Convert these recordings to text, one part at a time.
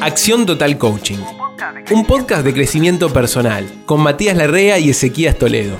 Acción Total Coaching, un podcast de crecimiento personal con Matías Larrea y Ezequías Toledo.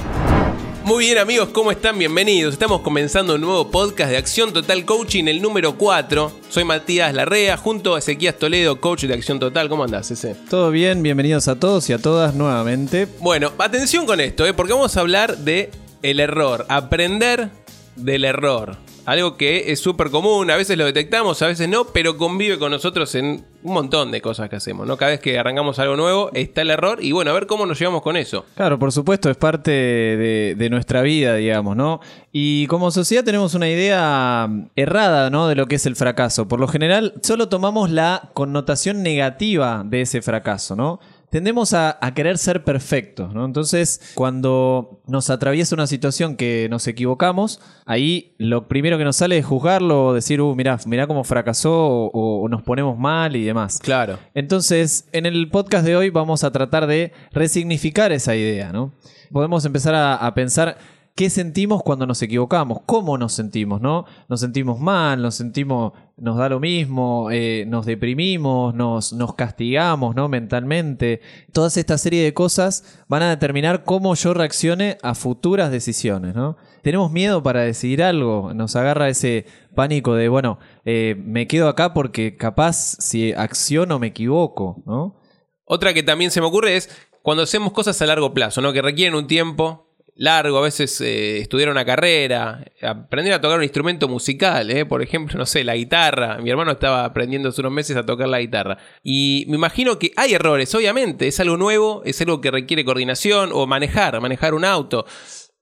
Muy bien amigos, ¿cómo están? Bienvenidos. Estamos comenzando un nuevo podcast de Acción Total Coaching, el número 4. Soy Matías Larrea, junto a Ezequías Toledo, coach de Acción Total. ¿Cómo andás, Eze? Todo bien, bienvenidos a todos y a todas nuevamente. Bueno, atención con esto, ¿eh? porque vamos a hablar de el error, aprender del error. Algo que es súper común, a veces lo detectamos, a veces no, pero convive con nosotros en un montón de cosas que hacemos, ¿no? Cada vez que arrancamos algo nuevo está el error y bueno, a ver cómo nos llevamos con eso. Claro, por supuesto, es parte de, de nuestra vida, digamos, ¿no? Y como sociedad tenemos una idea errada, ¿no? De lo que es el fracaso. Por lo general, solo tomamos la connotación negativa de ese fracaso, ¿no? Tendemos a, querer ser perfectos, ¿no? Entonces, cuando nos atraviesa una situación que nos equivocamos, ahí lo primero que nos sale es juzgarlo o decir, uh, mirá, mirá cómo fracasó o, nos ponemos mal y demás. Claro. Entonces, en el podcast de hoy vamos a tratar de resignificar esa idea, ¿no? Podemos empezar a pensar qué sentimos cuando nos equivocamos, cómo nos sentimos, ¿no? Nos sentimos mal, nos sentimos, nos da lo mismo, eh, nos deprimimos, nos, nos castigamos, ¿no? Mentalmente. Toda esta serie de cosas van a determinar cómo yo reaccione a futuras decisiones, ¿no? Tenemos miedo para decidir algo, nos agarra ese pánico de, bueno, eh, me quedo acá porque capaz si acciono me equivoco, ¿no? Otra que también se me ocurre es cuando hacemos cosas a largo plazo, ¿no? Que requieren un tiempo, largo, a veces eh, estudiar una carrera, aprender a tocar un instrumento musical, eh, por ejemplo, no sé, la guitarra. Mi hermano estaba aprendiendo hace unos meses a tocar la guitarra. Y me imagino que hay errores, obviamente, es algo nuevo, es algo que requiere coordinación o manejar, manejar un auto.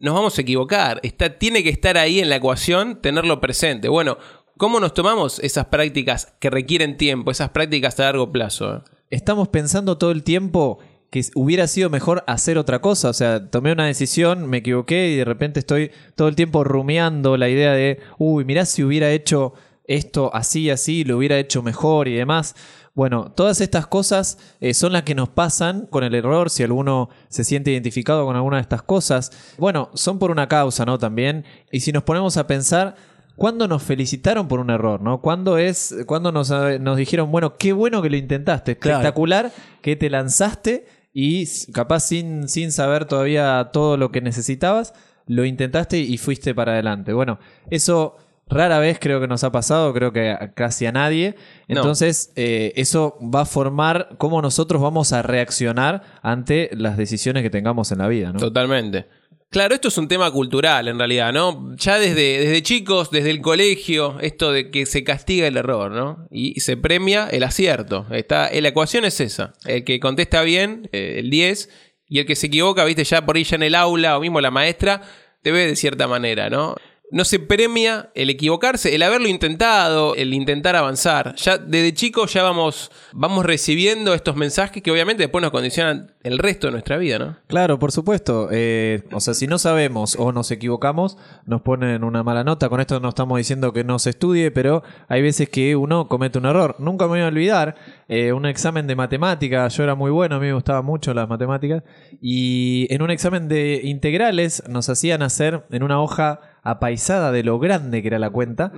Nos vamos a equivocar, Está, tiene que estar ahí en la ecuación, tenerlo presente. Bueno, ¿cómo nos tomamos esas prácticas que requieren tiempo, esas prácticas a largo plazo? Estamos pensando todo el tiempo que hubiera sido mejor hacer otra cosa. O sea, tomé una decisión, me equivoqué y de repente estoy todo el tiempo rumiando la idea de, uy, mirá si hubiera hecho esto así, así, lo hubiera hecho mejor y demás. Bueno, todas estas cosas eh, son las que nos pasan con el error, si alguno se siente identificado con alguna de estas cosas. Bueno, son por una causa, ¿no? También. Y si nos ponemos a pensar, ¿cuándo nos felicitaron por un error, ¿no? ¿Cuándo es, cuando nos, nos dijeron, bueno, qué bueno que lo intentaste, espectacular que te lanzaste y capaz sin, sin saber todavía todo lo que necesitabas, lo intentaste y fuiste para adelante. Bueno, eso rara vez creo que nos ha pasado, creo que casi a nadie. Entonces, eh, eso va a formar cómo nosotros vamos a reaccionar ante las decisiones que tengamos en la vida. ¿no? Totalmente. Claro, esto es un tema cultural en realidad, ¿no? Ya desde, desde chicos, desde el colegio, esto de que se castiga el error, ¿no? Y se premia el acierto. Está, la ecuación es esa. El que contesta bien, eh, el 10, y el que se equivoca, viste, ya por ahí ya en el aula o mismo la maestra, te ve de cierta manera, ¿no? No se premia el equivocarse, el haberlo intentado, el intentar avanzar. Ya desde chicos ya vamos, vamos recibiendo estos mensajes que obviamente después nos condicionan el resto de nuestra vida, ¿no? Claro, por supuesto. Eh, o sea, si no sabemos o nos equivocamos, nos ponen una mala nota. Con esto no estamos diciendo que no se estudie, pero hay veces que uno comete un error. Nunca me voy a olvidar eh, un examen de matemática. Yo era muy bueno, a mí me gustaban mucho las matemáticas. Y en un examen de integrales nos hacían hacer en una hoja apaisada de lo grande que era la cuenta.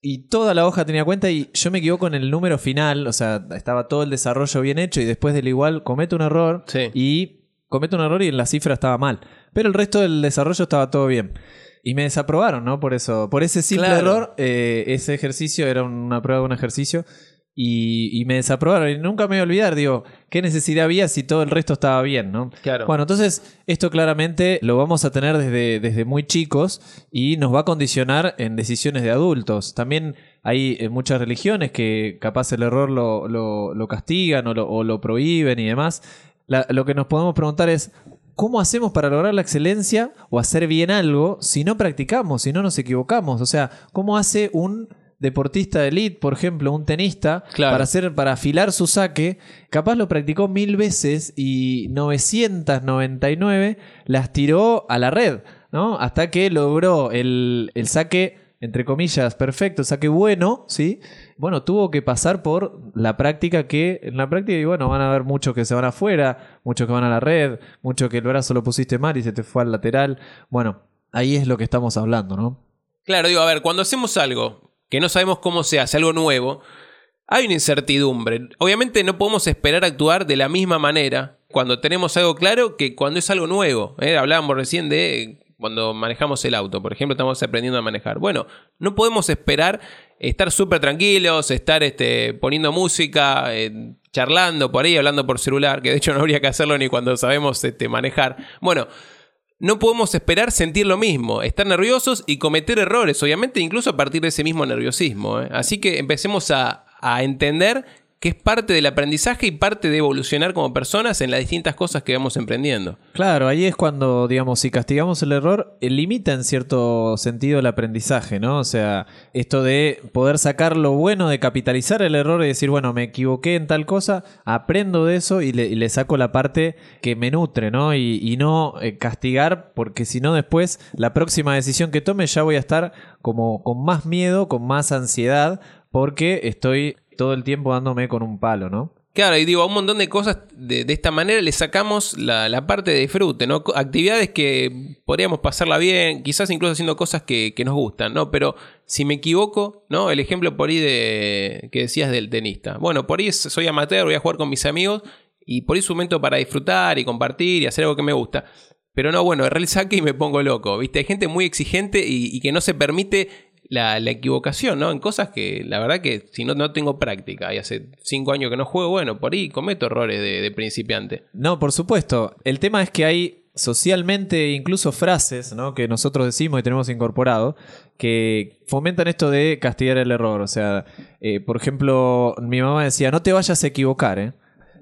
Y toda la hoja tenía cuenta y yo me equivoco en el número final, o sea, estaba todo el desarrollo bien hecho y después del igual cometo un error y cometo un error y en la cifra estaba mal. Pero el resto del desarrollo estaba todo bien. Y me desaprobaron, ¿no? Por eso, por ese simple error, eh, ese ejercicio era una prueba de un ejercicio y, me desaprobaron. Y nunca me voy a olvidar, digo, ¿qué necesidad había si todo el resto estaba bien, no? Claro. Bueno, entonces, esto claramente lo vamos a tener desde, desde muy chicos y nos va a condicionar en decisiones de adultos. También hay eh, muchas religiones que capaz el error lo, lo, castigan o lo, o lo, prohíben y demás. lo que nos podemos preguntar es, ¿cómo hacemos para lograr la excelencia o hacer bien algo si no practicamos, si no nos equivocamos? O sea, ¿cómo hace un deportista de elite, por ejemplo, un tenista, para hacer, para afilar su saque, capaz lo practicó mil veces y 999 las tiró a la red, ¿no? Hasta que logró el, el saque, entre comillas, perfecto, saque bueno, ¿sí? Bueno, tuvo que pasar por la práctica que, en la práctica, y bueno, van a haber muchos que se van afuera, muchos que van a la red, muchos que el brazo lo pusiste mal y se te fue al lateral. Bueno, ahí es lo que estamos hablando, ¿no? Claro, digo, a ver, cuando hacemos algo que no sabemos cómo se hace, algo nuevo, hay una incertidumbre. Obviamente no podemos esperar actuar de la misma manera cuando tenemos algo claro que cuando es algo nuevo. ¿eh? Hablábamos recién de cuando manejamos el auto, por ejemplo, estamos aprendiendo a manejar. Bueno, no podemos esperar estar súper tranquilos, estar este, poniendo música, eh, charlando por ahí, hablando por celular, que de hecho no habría que hacerlo ni cuando sabemos este, manejar. Bueno, no podemos esperar sentir lo mismo, estar nerviosos y cometer errores, obviamente incluso a partir de ese mismo nerviosismo. ¿eh? Así que empecemos a, a entender que es parte del aprendizaje y parte de evolucionar como personas en las distintas cosas que vamos emprendiendo. Claro, ahí es cuando, digamos, si castigamos el error, eh, limita en cierto sentido el aprendizaje, ¿no? O sea, esto de poder sacar lo bueno, de capitalizar el error y decir, bueno, me equivoqué en tal cosa, aprendo de eso y le, saco la parte que me nutre, ¿no? Y, no eh, castigar, porque si no después, la próxima decisión que tome ya voy a estar como con más miedo, con más ansiedad, porque estoy todo el tiempo dándome con un palo, ¿no? Claro, y digo, a un montón de cosas de, esta manera le sacamos la, parte de disfrute, ¿no? Actividades que podríamos pasarla bien, quizás incluso haciendo cosas que, nos gustan, ¿no? Pero si me equivoco, ¿no? El ejemplo por ahí de que decías del tenista. Bueno, por ahí soy amateur, voy a jugar con mis amigos y por ahí es un momento para disfrutar y compartir y hacer algo que me gusta. Pero no, bueno, el saque y me pongo loco, ¿viste? Hay gente muy exigente y que no se permite la, equivocación, ¿no? En cosas que la verdad que si no, no tengo práctica y hace cinco años que no juego, bueno, por ahí cometo errores de, principiante. No, por supuesto. El tema es que hay socialmente incluso frases ¿no? que nosotros decimos y tenemos incorporado que fomentan esto de castigar el error. O sea, eh, por ejemplo, mi mamá decía, no te vayas a equivocar, ¿eh?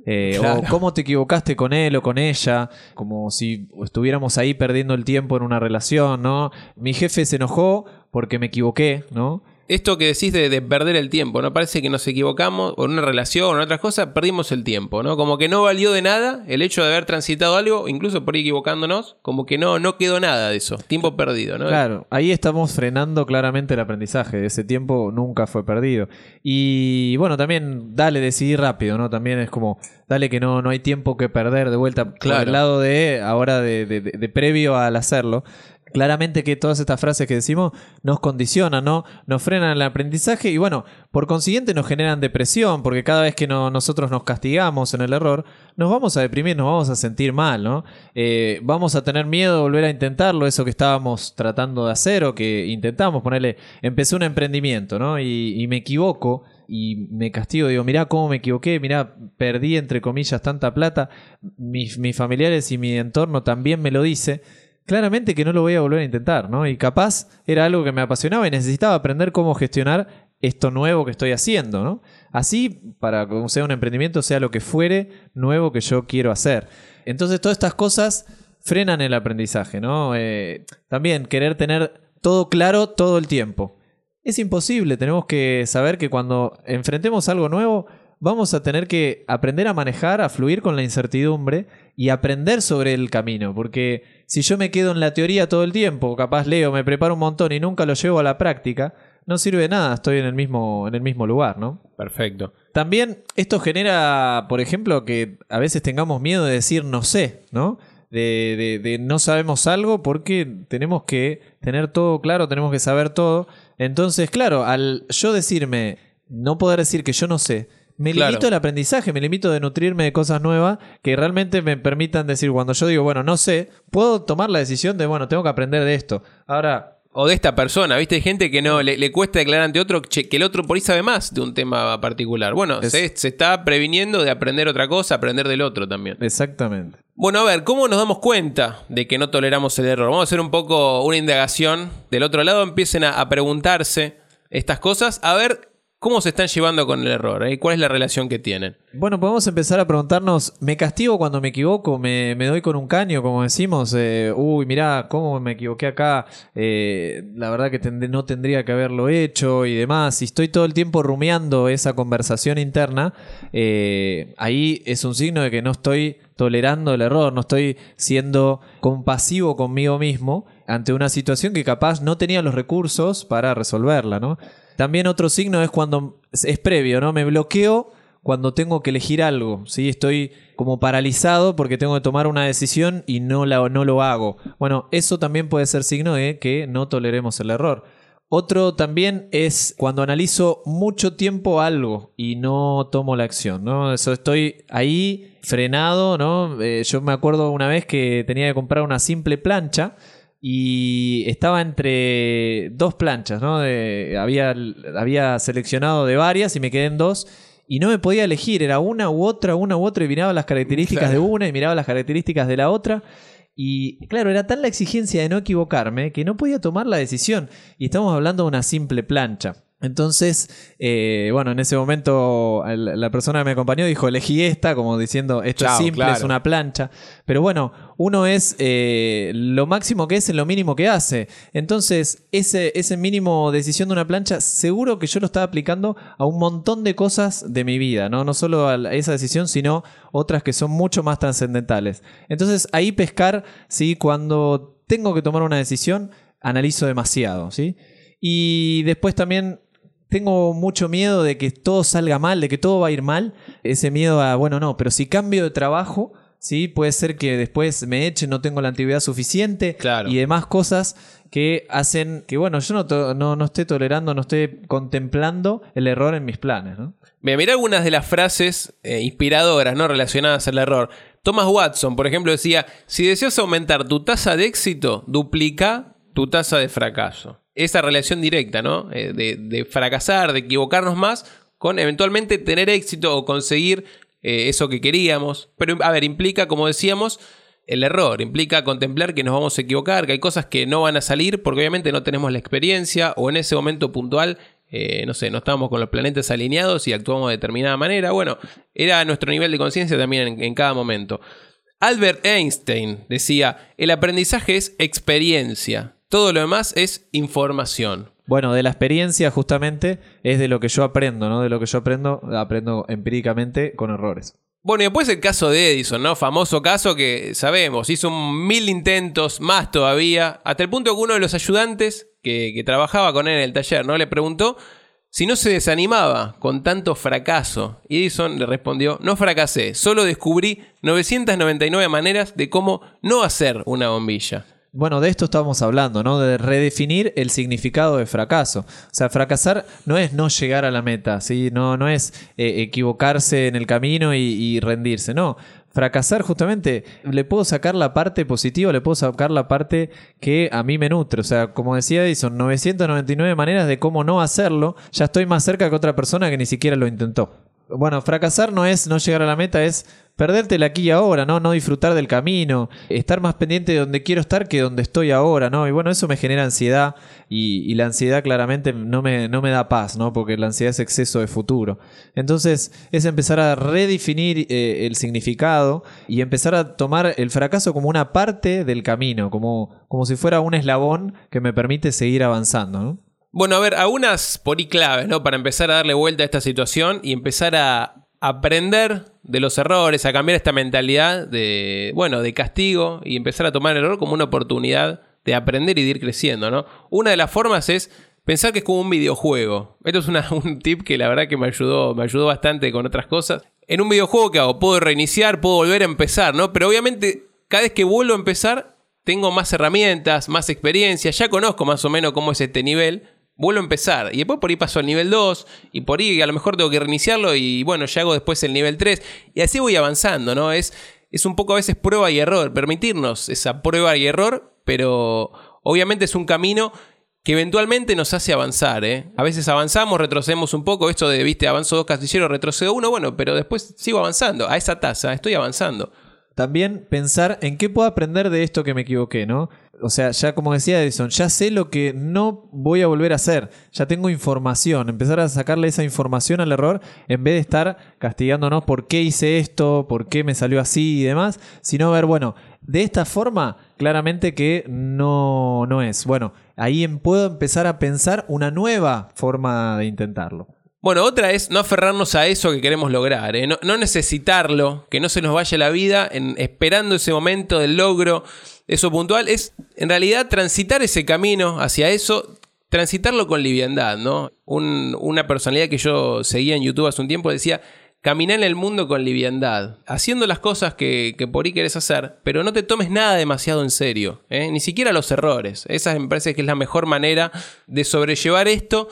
Eh, o cómo te equivocaste con él o con ella, como si estuviéramos ahí perdiendo el tiempo en una relación, ¿no? Mi jefe se enojó porque me equivoqué, ¿no? esto que decís de, perder el tiempo, ¿no? Parece que nos equivocamos o en una relación o en otras cosas, perdimos el tiempo, ¿no? Como que no valió de nada el hecho de haber transitado algo, incluso por equivocándonos, como que no, no quedó nada de eso, tiempo perdido, ¿no? Claro, ahí estamos frenando claramente el aprendizaje, ese tiempo nunca fue perdido. Y bueno, también dale, decidir rápido, ¿no? También es como, dale que no, no hay tiempo que perder de vuelta claro. al lado de ahora de, de previo al hacerlo claramente que todas estas frases que decimos nos condicionan, ¿no? Nos frenan el aprendizaje y bueno, por consiguiente nos generan depresión, porque cada vez que nosotros nos castigamos en el error, nos vamos a deprimir, nos vamos a sentir mal, ¿no? Eh, vamos a tener miedo de volver a intentarlo, eso que estábamos tratando de hacer o que intentamos ponerle, empecé un emprendimiento, ¿no? Y, me equivoco y me castigo, digo, mirá cómo me equivoqué, mirá, perdí entre comillas tanta plata, mis, mis familiares y mi entorno también me lo dice claramente que no lo voy a volver a intentar, ¿no? Y capaz era algo que me apasionaba y necesitaba aprender cómo gestionar esto nuevo que estoy haciendo, ¿no? Así, para que sea un emprendimiento, sea lo que fuere nuevo que yo quiero hacer. Entonces, todas estas cosas frenan el aprendizaje, ¿no? Eh, también querer tener todo claro todo el tiempo. Es imposible, tenemos que saber que cuando enfrentemos algo nuevo, vamos a tener que aprender a manejar, a fluir con la incertidumbre y aprender sobre el camino, porque si yo me quedo en la teoría todo el tiempo, capaz leo, me preparo un montón y nunca lo llevo a la práctica, no sirve de nada, estoy en el mismo, en el mismo lugar, ¿no? Perfecto. También esto genera, por ejemplo, que a veces tengamos miedo de decir no sé, ¿no? De, de, de, no sabemos algo porque tenemos que tener todo claro, tenemos que saber todo. Entonces, claro, al yo decirme, no poder decir que yo no sé, me limito al aprendizaje, me limito de nutrirme de cosas nuevas que realmente me permitan decir, cuando yo digo, bueno, no sé, puedo tomar la decisión de, bueno, tengo que aprender de esto. Ahora, o de esta persona, ¿viste? Hay gente que no le, cuesta declarar ante otro que el otro por ahí sabe más de un tema particular. Bueno, se, se, está previniendo de aprender otra cosa, aprender del otro también. Exactamente. Bueno, a ver, ¿cómo nos damos cuenta de que no toleramos el error? Vamos a hacer un poco una indagación. Del otro lado empiecen a preguntarse estas cosas. A ver ¿Cómo se están llevando con el error? Eh? ¿Cuál es la relación que tienen? Bueno, podemos empezar a preguntarnos, ¿me castigo cuando me equivoco? ¿Me, doy con un caño, como decimos? Eh, uy, mirá, ¿cómo me equivoqué acá? Eh, la verdad que no tendría que haberlo hecho y demás. Si estoy todo el tiempo rumiando esa conversación interna, ahí es un signo de que no estoy tolerando el error, no estoy siendo compasivo conmigo mismo ante una situación que capaz no tenía los recursos para resolverla, ¿no? También otro signo es cuando es previo, ¿no? Me bloqueo cuando tengo que elegir algo, ¿sí? Estoy como paralizado porque tengo que tomar una decisión y no, la, no lo hago. Bueno, eso también puede ser signo de que no toleremos el error. Otro también es cuando analizo mucho tiempo algo y no tomo la acción, ¿no? Eso estoy ahí frenado, ¿no? Eh, yo me acuerdo una vez que tenía que comprar una simple plancha y estaba entre dos planchas, ¿no? De- había, había seleccionado de varias y me quedé en dos y no me podía elegir, era una u otra, una u otra y miraba las características Claro. de una y miraba las características de la otra. Y claro, era tan la exigencia de no equivocarme que no podía tomar la decisión. Y estamos hablando de una simple plancha. Entonces, eh, bueno, en ese momento el- la persona que me acompañó dijo, elegí esta, como diciendo, esto Chao, es simple, claro. es una plancha. Pero bueno, uno es eh, lo máximo que es en lo mínimo que hace. Entonces, ese, ese mínimo decisión de una plancha, seguro que yo lo estaba aplicando a un montón de cosas de mi vida, ¿no? No solo a esa decisión, sino otras que son mucho más trascendentales. Entonces, ahí pescar, ¿sí? Cuando tengo que tomar una decisión, analizo demasiado, ¿sí? Y después también tengo mucho miedo de que todo salga mal, de que todo va a ir mal. Ese miedo a, bueno, no, pero si cambio de trabajo, ¿sí? Puede ser que después me echen, no tengo la antigüedad suficiente Claro. y demás cosas que hacen que, bueno, yo no, to- no, no esté tolerando, no esté contemplando el error en mis planes, ¿no? Mira, mirá algunas de las frases eh, inspiradoras, ¿no? Relacionadas al error. Thomas Watson, por ejemplo, decía: si deseas aumentar tu tasa de éxito, duplica tu tasa de fracaso. Esa relación directa, ¿no? Eh, de, fracasar, de equivocarnos más, con eventualmente tener éxito o conseguir eh, eso que queríamos. Pero, a ver, implica, como decíamos, el error. Implica contemplar que nos vamos a equivocar, que hay cosas que no van a salir porque obviamente no tenemos la experiencia o en ese momento puntual, eh, no sé, no estábamos con los planetas alineados y actuamos de determinada manera. Bueno, era nuestro nivel de conciencia también en cada momento. Albert Einstein decía, el aprendizaje es experiencia, todo lo demás es información. Bueno, de la experiencia justamente es de lo que yo aprendo, ¿no? De lo que yo aprendo, aprendo empíricamente con errores. Bueno, y después el caso de Edison, ¿no? Famoso caso que sabemos, hizo mil intentos, más todavía, hasta el punto que uno de los ayudantes que, que trabajaba con él en el taller, ¿no? Le preguntó si no se desanimaba con tanto fracaso. Y Edison le respondió, no fracasé, solo descubrí 999 maneras de cómo no hacer una bombilla. Bueno, de esto estamos hablando, ¿no? De redefinir el significado de fracaso. O sea, fracasar no es no llegar a la meta, ¿sí? No, no es eh, equivocarse en el camino y, y rendirse, no. Fracasar justamente, le puedo sacar la parte positiva, le puedo sacar la parte que a mí me nutre. O sea, como decía Edison, 999 maneras de cómo no hacerlo. Ya estoy más cerca que otra persona que ni siquiera lo intentó. Bueno, fracasar no es no llegar a la meta, es perderte el aquí y ahora, ¿no? No disfrutar del camino, estar más pendiente de donde quiero estar que donde estoy ahora, ¿no? Y bueno, eso me genera ansiedad y, y la ansiedad claramente no me, no me da paz, ¿no? Porque la ansiedad es exceso de futuro. Entonces es empezar a redefinir eh, el significado y empezar a tomar el fracaso como una parte del camino, como, como si fuera un eslabón que me permite seguir avanzando, ¿no? Bueno, a ver, algunas por ahí claves, ¿no? Para empezar a darle vuelta a esta situación y empezar a aprender de los errores, a cambiar esta mentalidad de, bueno, de castigo y empezar a tomar el error como una oportunidad de aprender y de ir creciendo, ¿no? Una de las formas es pensar que es como un videojuego. Esto es una- un tip que la verdad que me ayudó, me ayudó bastante con otras cosas. En un videojuego, ¿qué hago? Puedo reiniciar, puedo volver a empezar, ¿no? Pero obviamente, cada vez que vuelvo a empezar, tengo más herramientas, más experiencia, ya conozco más o menos cómo es este nivel, vuelvo a empezar. Y después por ahí paso al nivel 2, y por ahí a lo mejor tengo que reiniciarlo, y bueno, ya hago después el nivel 3, y así voy avanzando, ¿no? Es, es un poco a veces prueba y error, permitirnos esa prueba y error, pero obviamente es un camino que eventualmente nos hace avanzar, ¿eh? A veces avanzamos, retrocedemos un poco, esto de, viste, avanzo dos castilleros, retrocedo uno, bueno, pero después sigo avanzando, a esa tasa, estoy avanzando. También pensar en qué puedo aprender de esto que me equivoqué, ¿no? O sea, ya como decía Edison, ya sé lo que no voy a volver a hacer, ya tengo información, empezar a sacarle esa información al error en vez de estar castigándonos por qué hice esto, por qué me salió así y demás, sino ver, bueno, de esta forma, claramente que no, no es. Bueno, ahí em- puedo empezar a pensar una nueva forma de intentarlo. Bueno, otra es no aferrarnos a eso que queremos lograr, ¿eh? no, no necesitarlo, que no se nos vaya la vida en, esperando ese momento del logro, eso puntual, es en realidad transitar ese camino hacia eso, transitarlo con liviandad, ¿no? Un- una personalidad que yo seguía en YouTube hace un tiempo decía, caminar en el mundo con liviandad, haciendo las cosas que, que por ahí querés hacer, pero no te tomes nada demasiado en serio, ¿eh? ni siquiera los errores. Esa me parece que es la mejor manera de sobrellevar esto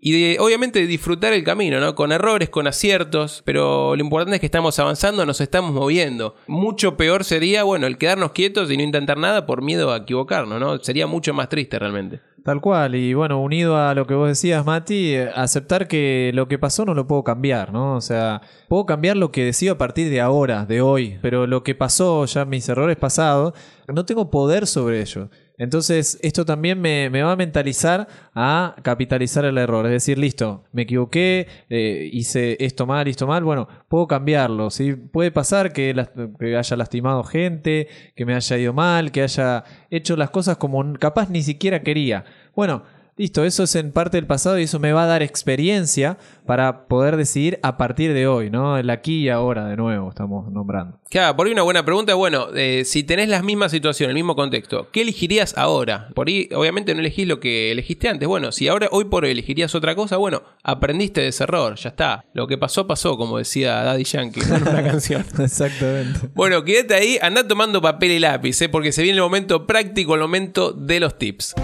y de, obviamente disfrutar el camino, ¿no? Con errores, con aciertos, pero lo importante es que estamos avanzando, nos estamos moviendo. Mucho peor sería, bueno, el quedarnos quietos y no intentar nada por miedo a equivocarnos, ¿no? Sería mucho más triste realmente. Tal cual, y bueno, unido a lo que vos decías, Mati, aceptar que lo que pasó no lo puedo cambiar, ¿no? O sea, puedo cambiar lo que decido a partir de ahora, de hoy, pero lo que pasó, ya mis errores pasados, no tengo poder sobre ello. Entonces, esto también me, va a mentalizar a capitalizar el error. Es decir, listo, me equivoqué, eh, hice esto mal, esto mal, bueno, puedo cambiarlo. ¿sí? Puede pasar que, que, haya lastimado gente, que me haya ido mal, que haya hecho las cosas como capaz ni siquiera quería. Bueno, Listo, eso es en parte del pasado y eso me va a dar experiencia para poder decidir a partir de hoy, ¿no? El aquí y ahora de nuevo estamos nombrando. Claro, por ahí una buena pregunta, bueno, eh, si tenés la misma situación, el mismo contexto, ¿qué elegirías ahora? Por ahí, obviamente no elegís lo que elegiste antes. Bueno, si ahora, hoy por hoy elegirías otra cosa, bueno, aprendiste de ese error, ya está. Lo que pasó, pasó, como decía Daddy Yankee en una canción. Exactamente. Bueno, quédate ahí, anda tomando papel y lápiz, ¿eh? porque se viene el momento práctico, el momento de los tips.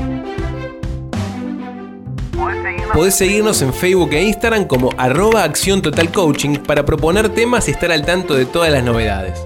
Podés seguirnos en Facebook e Instagram como arroba acción total coaching para proponer temas y estar al tanto de todas las novedades.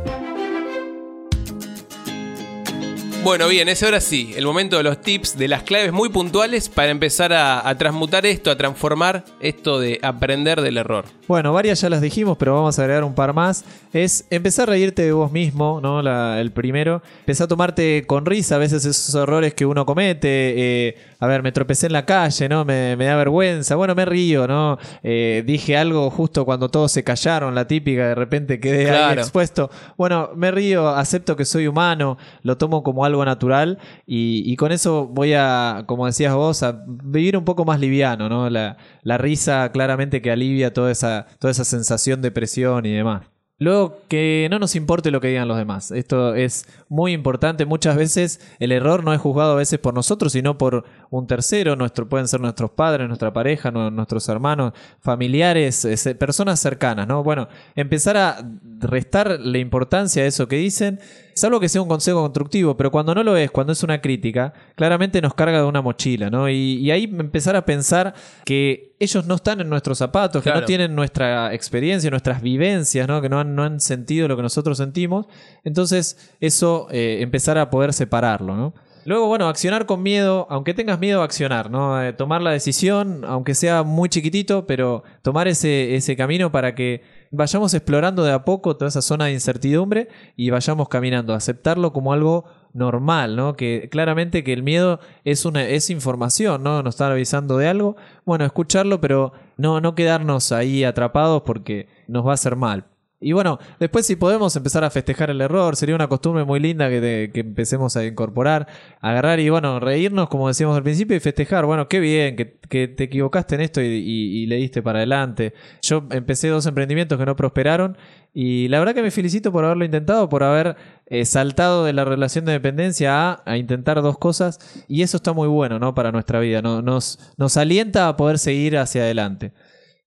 Bueno, bien, es ahora sí, el momento de los tips, de las claves muy puntuales para empezar a, transmutar esto, a transformar esto de aprender del error. Bueno, varias ya las dijimos, pero vamos a agregar un par más. Es empezar a reírte de vos mismo, ¿no? el primero. Empezar a tomarte con risa a veces esos errores que uno comete. Eh, a ver, me tropecé en la calle, ¿no? Me, da vergüenza. Bueno, me río, ¿no? Eh, dije algo justo cuando todos se callaron, la típica, de repente quedé ahí expuesto. Bueno, me río, acepto que soy humano, lo tomo como algo natural y, con eso voy a, como decías vos, a vivir un poco más liviano, ¿no? La, la risa claramente que alivia toda esa, toda esa sensación de presión y demás. Luego, que no nos importe lo que digan los demás. Esto es muy importante. Muchas veces el error no es juzgado a veces por nosotros, sino por un tercero. Nuestro, pueden ser nuestros padres, nuestra pareja, nuestros hermanos, familiares, personas cercanas. ¿no? Bueno, empezar a restar la importancia de eso que dicen, salvo que sea un consejo constructivo, pero cuando no lo es, cuando es una crítica, claramente nos carga de una mochila. ¿no? Y, y ahí empezar a pensar que ellos no están en nuestros zapatos, que no tienen nuestra experiencia, nuestras vivencias, ¿no? que no han, no han, sentido lo que nosotros sentimos. Entonces, eso, eh, empezar a poder separarlo. ¿no? Luego, bueno, accionar con miedo, aunque tengas miedo a accionar, ¿no? Eh, tomar la decisión, aunque sea muy chiquitito, pero tomar ese, ese camino para que vayamos explorando de a poco toda esa zona de incertidumbre y vayamos caminando, aceptarlo como algo normal, ¿no? Que claramente que el miedo es una es información, ¿no? Nos está avisando de algo. Bueno, escucharlo, pero no no quedarnos ahí atrapados porque nos va a hacer mal. Y bueno, después si podemos empezar a festejar el error, sería una costumbre muy linda que, que empecemos a incorporar, agarrar y bueno, reírnos como decíamos al principio y festejar, bueno, qué bien, que, te equivocaste en esto y, y, le diste para adelante. Yo empecé dos emprendimientos que no prosperaron y la verdad que me felicito por haberlo intentado, por haber eh, saltado de la relación de dependencia a, a, intentar dos cosas y eso está muy bueno, ¿no? Para nuestra vida, ¿no? nos, nos alienta a poder seguir hacia adelante.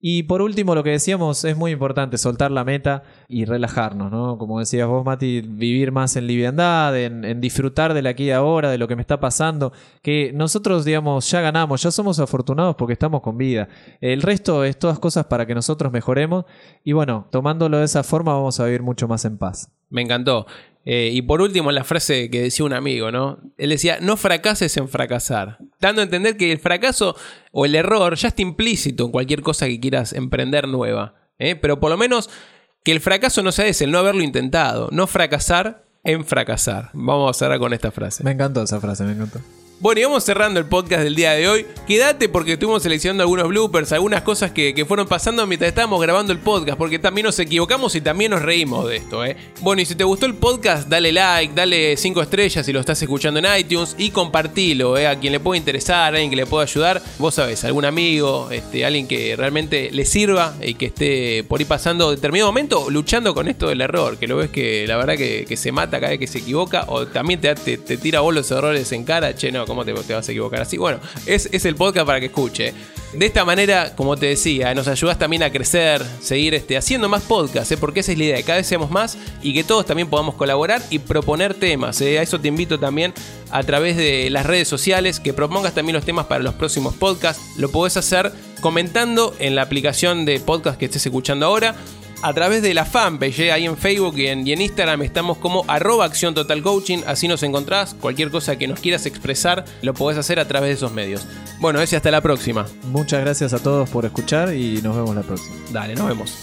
Y por último, lo que decíamos es muy importante, soltar la meta y relajarnos, ¿no? Como decías vos, Mati, vivir más en liviandad, en, disfrutar de aquí y ahora, de lo que me está pasando, que nosotros, digamos, ya ganamos, ya somos afortunados porque estamos con vida. El resto es todas cosas para que nosotros mejoremos y bueno, tomándolo de esa forma vamos a vivir mucho más en paz. Me encantó. Eh, y por último, la frase que decía un amigo, ¿no? Él decía, no fracases en fracasar. Dando a entender que el fracaso o el error ya está implícito en cualquier cosa que quieras emprender nueva. ¿eh? Pero por lo menos que el fracaso no sea ese, el no haberlo intentado. No fracasar en fracasar. Vamos a cerrar con esta frase. Me encantó esa frase, me encantó. Bueno, y vamos cerrando el podcast del día de hoy. Quédate porque estuvimos seleccionando algunos bloopers, algunas cosas que, fueron pasando mientras estábamos grabando el podcast, porque también nos equivocamos y también nos reímos de esto, ¿eh? Bueno, y si te gustó el podcast, dale like, dale 5 estrellas si lo estás escuchando en iTunes y compartilo, ¿eh? A quien le pueda interesar, a alguien que le pueda ayudar. Vos sabés, algún amigo, este, alguien que realmente le sirva y que esté por ahí pasando determinado momento luchando con esto del error, que lo ves que la verdad que, se mata cada vez que se equivoca o también te, te, tira vos los errores en cara, che, no, ¿cómo te, vas a equivocar así? Bueno, es, es el podcast para que escuche. De esta manera, como te decía, nos ayudas también a crecer, seguir este, haciendo más podcasts, ¿eh? porque esa es la idea, que cada vez seamos más y que todos también podamos colaborar y proponer temas. ¿eh? A eso te invito también a través de las redes sociales, que propongas también los temas para los próximos podcasts. Lo podés hacer comentando en la aplicación de podcast que estés escuchando ahora a través de la fanpage, ¿eh? ahí en Facebook y en, y en Instagram estamos como arroba acción total coaching, así nos encontrás, cualquier cosa que nos quieras expresar lo podés hacer a través de esos medios. Bueno, ese hasta la próxima. Muchas gracias a todos por escuchar y nos vemos la próxima. Dale, nos vemos.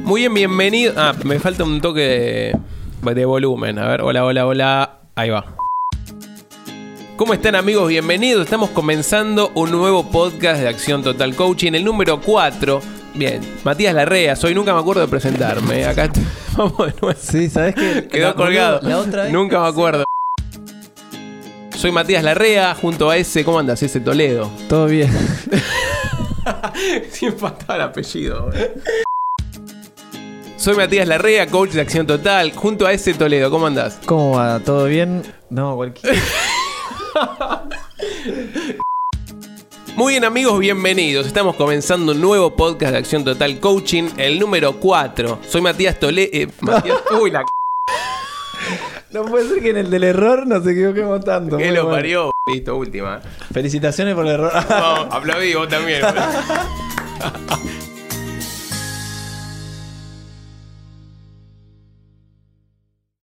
Muy bien, bienvenido. Ah, me falta un toque de, de volumen. A ver, hola, hola, hola. Ahí va. ¿Cómo están amigos? Bienvenidos. Estamos comenzando un nuevo podcast de Acción Total Coaching, el número 4. Bien, Matías Larrea, soy nunca me acuerdo de presentarme. Acá vamos de nuevo. Sí, ¿sabes qué? Quedó La- colgado. La otra vez- Nunca me acuerdo. Soy Matías Larrea, junto a ese, ¿cómo andas? Ese Toledo. Todo bien. Siempre faltaba el apellido. Soy Matías Larrea, coach de Acción Total, junto a ese Toledo. ¿Cómo andás? ¿Cómo va? ¿Todo bien? No, cualquier. Muy bien amigos, bienvenidos. Estamos comenzando un nuevo podcast de Acción Total Coaching, el número 4. Soy Matías Toledo. Matías... Uy, la c No puede ser que en el del error nos equivoquemos tanto. que Muy lo bueno. parió. Listo, última. Felicitaciones por el error. Vamos, aplaudí vos también.